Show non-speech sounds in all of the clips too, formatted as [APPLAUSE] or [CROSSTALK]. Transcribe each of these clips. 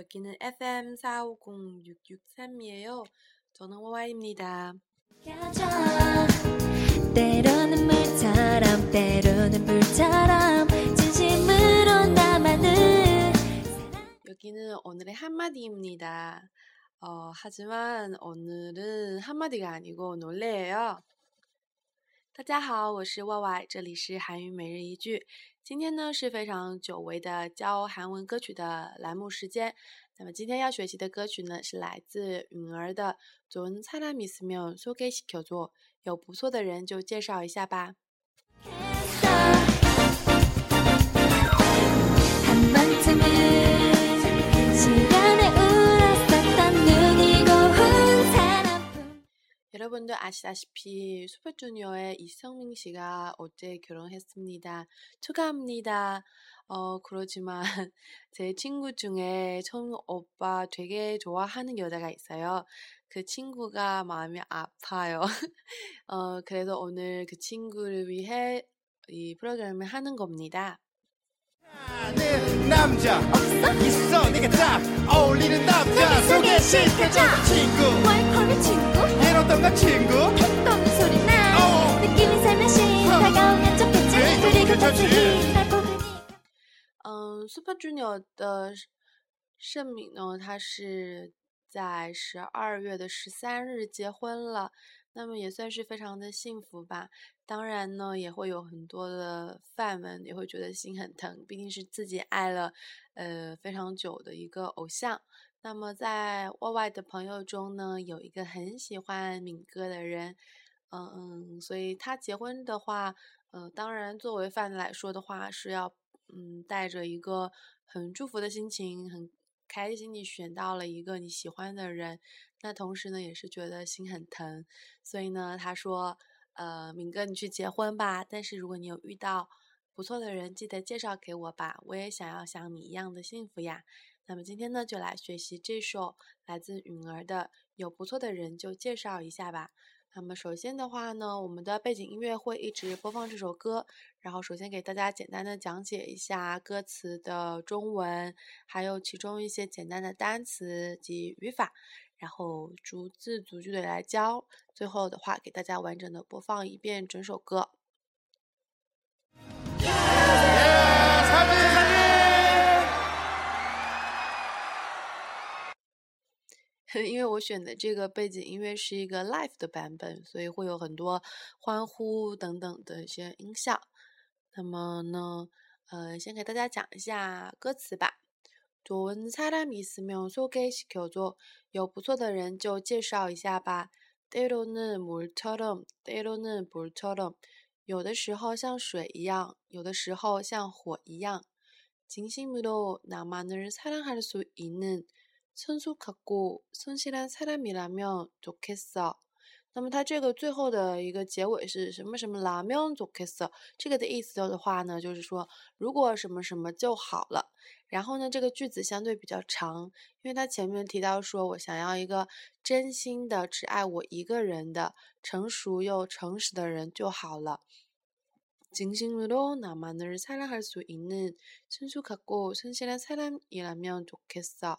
여기는 FM 450663이에요. 저는 와와입니다. 때로는 물처럼 때로는 불처럼 진심으로 나만을 여기는 오늘의 한마디입니다. 어, 하지만 오늘은 한마디가 아니고 놀래예요. 大家好，我是 Y Y，这里是韩语每日一句。 今天呢是非常久违的教韩文歌曲的栏目时间。那么今天要学习的歌曲呢是来自允儿的《좋은사람이있으면소개시켜 줘》，有不错的人就介绍一下吧。 여러분도 아시다시피 슈퍼주니어의 이성민 씨가 어제 결혼했습니다. 축하합니다. 어, 그러지만 [LAUGHS] 제 친구 중에 청 오빠 되게 좋아하는 여자가 있어요. 그 친구가 마음이 아파요. [LAUGHS] 어, 그래서 오늘 그 친구를 위해 이 프로그램을 하는 겁니다. 아는 남자 없어? 있어 네가 딱 어울리는 남자 소개시켜줘 친구 월커리 친구 해놓던 친구 했던 소리 나 어. 느낌이 살며시 어. 다가오면 좋겠지 그리고 다시 날 보으니 嗯，Super Junior 的盛敏呢，他是在十二月的十三日结婚了， 那么也算是非常的幸福吧。当然呢，也会有很多的饭们也会觉得心很疼，毕竟是自己爱了，呃，非常久的一个偶像。那么在 Y Y 的朋友中呢，有一个很喜欢敏哥的人，嗯嗯，所以他结婚的话，呃，当然作为饭来说的话，是要嗯带着一个很祝福的心情，很开心你选到了一个你喜欢的人，那同时呢，也是觉得心很疼，所以呢，他说。呃，敏哥，你去结婚吧。但是如果你有遇到不错的人，记得介绍给我吧。我也想要像你一样的幸福呀。那么今天呢，就来学习这首来自允儿的《有不错的人就介绍一下吧》。那么首先的话呢，我们的背景音乐会一直播放这首歌。然后首先给大家简单的讲解一下歌词的中文，还有其中一些简单的单词及语法。然后逐字逐句的来教，最后的话给大家完整的播放一遍整首歌。因为我选的这个背景音乐是一个 live 的版本，所以会有很多欢呼等等的一些音效。那么呢，呃，先给大家讲一下歌词吧。좋은사람있으면소개시켜 줘。 有不错的人就介绍一下吧。때로는물처 럼， 때로는불처 럼。 有的时候像水一样，有的时候像火一样。진심으로나만을사랑할수있는 성숙하고성실한사람이라면좋겠어那么它这个最后的一个结尾是什么什么라면좋겠어这个的意思的话呢，就是说如果什么什么就好了。然后呢，这个句子相对比较长，因为它前面提到说我想要一个真心的、只爱我一个人的、成熟又诚实的人就好了。진심으로나만을사랑할수있는순수하고성실한사람이라면좋겠어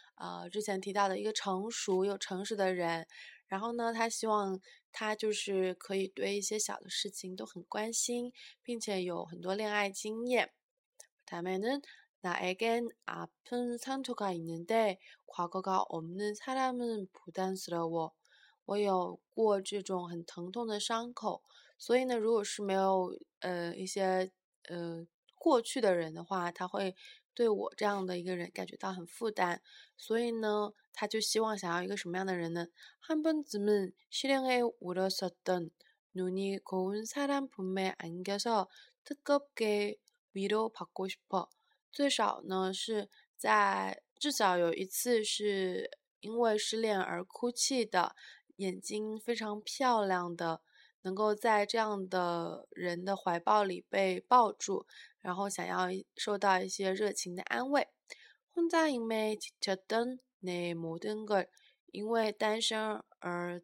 呃，之前提到的一个成熟又诚实的人。然后呢，他希望他就是可以对一些小的事情都很关心，并且有很多恋爱经验。다음에는나에겐아픈상처가있는데과거가없는사람은부담스러워我有过这种很疼痛的伤口，所以呢，如果是没有呃一些呃过去的人的话，他会。 对我这样的一个人感觉到很负担，所以呢，他就希望想要一个什么样的人呢？한번쯤은실행에울었었던눈이고운사람품에안겨서뜨겁게위로받고싶어最少呢是在 至少有一次是因为失恋而哭泣的，眼睛非常漂亮的，能够在这样的人的怀抱里被抱住， 然后想要受到一些热情的安慰。혼자임에지쳤던내모든 걸， 因为单身而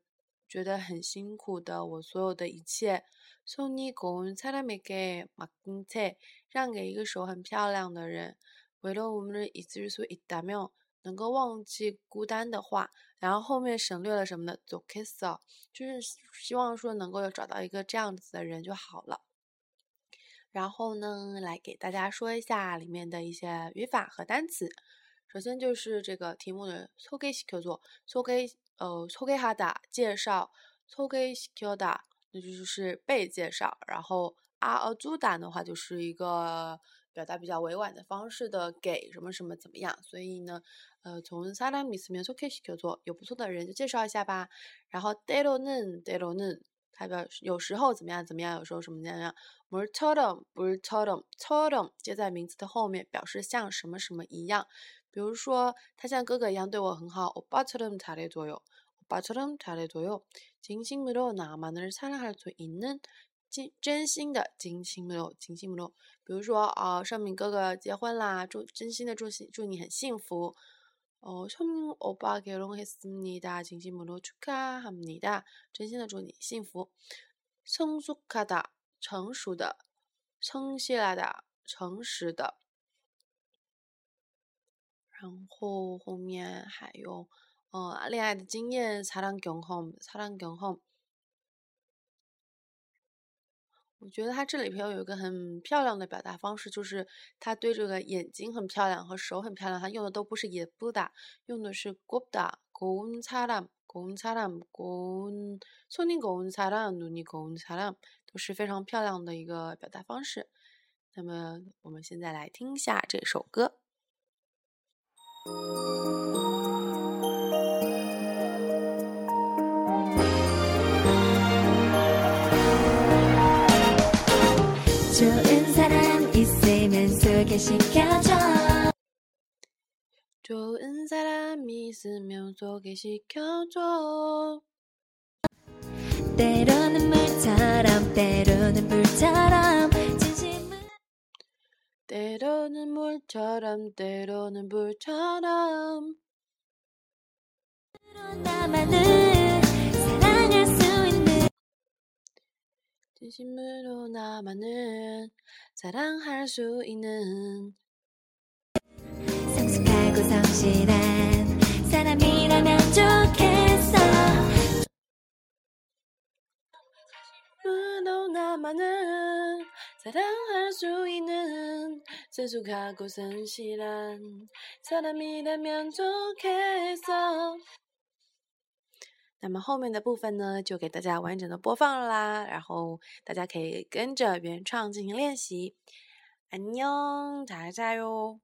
觉得很辛苦的我所有的一切。손이고운사람에게맡긴 채， 让给一个手很漂亮的人。외로움을잊을수있다 면， 能够忘记孤单的话，然后后面省略了什么呢？좋겠 어， 就是希望说能够有找到一个这样子的人就好了。 然后呢，来给大家说一下里面的一些语法和单词。首先就是这个题目的소개시켜 줘， 소개呃소개하다介绍，소개시켜다那就是被介绍，然后아어주다的话就是一个表达比较委婉的方式的给什么什么怎么样，所以呢，呃从사람이스면소개시켜줘有不错的人就介绍一下吧，然后때로는때로는 로 는， 它表有时候怎么样怎么样，有时候什么怎么样。물처럼물처럼처럼接在名词的后面，表示像什么什么一样。比如说，他像哥哥一样对我很好。오빠처럼잘해줘 요， 오빠처럼잘해줘 요。 진심으로나만을사랑할수있는真真心的，真心的，真心的。比如说，哦，盛敏哥哥结婚啦，祝真心的祝幸祝你很幸福。 哦，盛敏欧巴결혼했습니 다， 진심으로축하합니 다， 真心的祝你幸福。성숙하 다， 成熟的。성실하 다， 诚实的。然后后面还有，呃，恋爱的经验，사랑경 험， 사랑경 험。 我觉得他这里边有一个很漂亮的表达方式，就是他对这个眼睛很漂亮和手很漂亮，他用的都不是也不打，用的是 goda goun salam goun salam goun 손이고운사람눈이고운사람都是非常漂亮的一个表达方式。那么我们现在来听一下这首歌。 소개시켜줘 좋은 사람 있으면 소개시켜줘 때로는 물처럼 때로는 불처럼 진심을때로는 물처럼 때로는 불처럼 진심으로 나만은 사랑할 수 있는 성숙하고 성실한 사람이라면 좋겠어. 으로 나만은 사랑할 수 있는 성숙하고 성실한 사람이라면 좋겠어 那么后面的部分呢，就给大家完整的播放了啦，然后大家可以跟着原唱进行练习。안녕다자요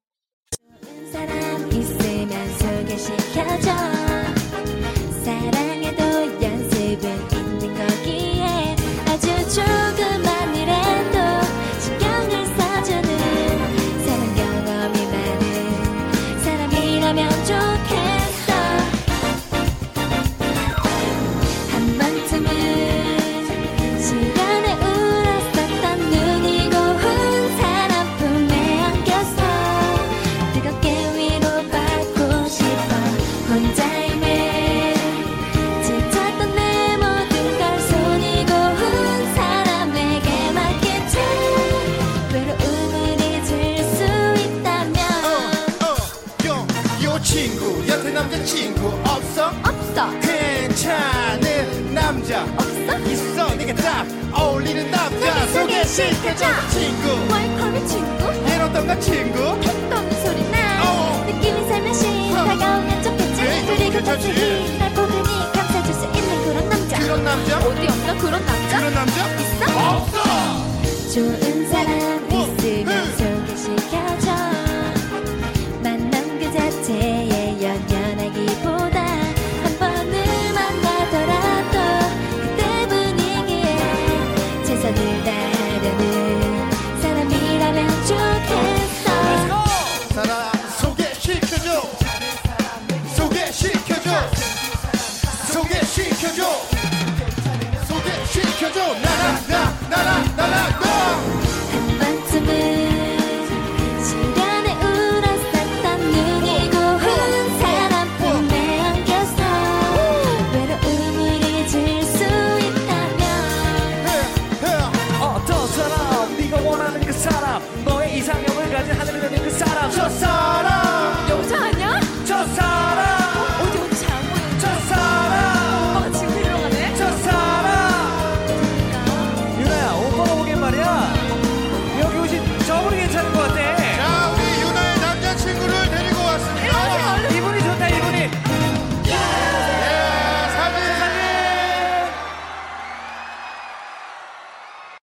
시켜줘 친구 월컴이 친구 해로던가 친구 했던 소리 나 어. 느낌이 살며시 어. 다가오면 좋겠지 네, 그리고 자세히 날 보더니 감싸줄 수 있는 그런 남자 그런 남자? 어디 없나 그런 남자? 그런 남자? 있어? 없어 좋은 사람